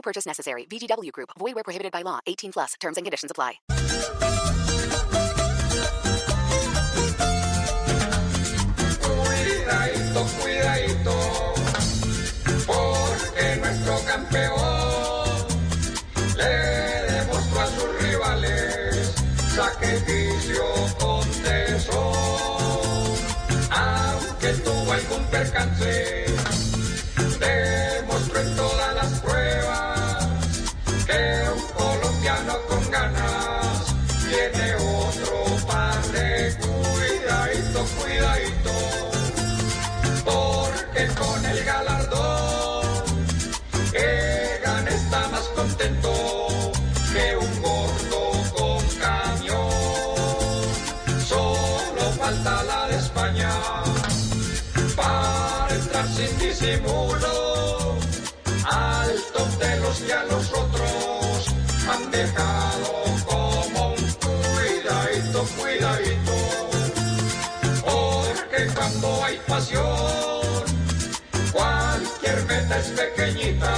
No purchase necessary. VGW Group. Void where prohibited by law. 18 plus. Terms and conditions apply. Cuidadito, cuidadito, porque nuestro campeón le demostró a sus rivales sacrificio con tesón. Aunque tuvo algún percance, colombiano con ganas tiene otro par de cuidadito, cuidadito, porque con el galardón que gana está más contento que un gordo con camión. Solo falta la de España para entrar sin disimulo al top de los que cuidadito. Porque cuando hay pasión, cualquier meta es pequeñita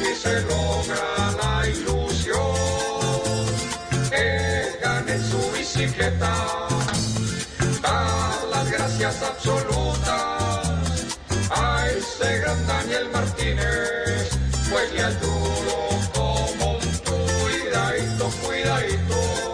y se logra la ilusión. Que gane su bicicleta, dar las gracias absolutas a ese gran Daniel Martínez, pues le ayudó como un cuidadito, cuidadito.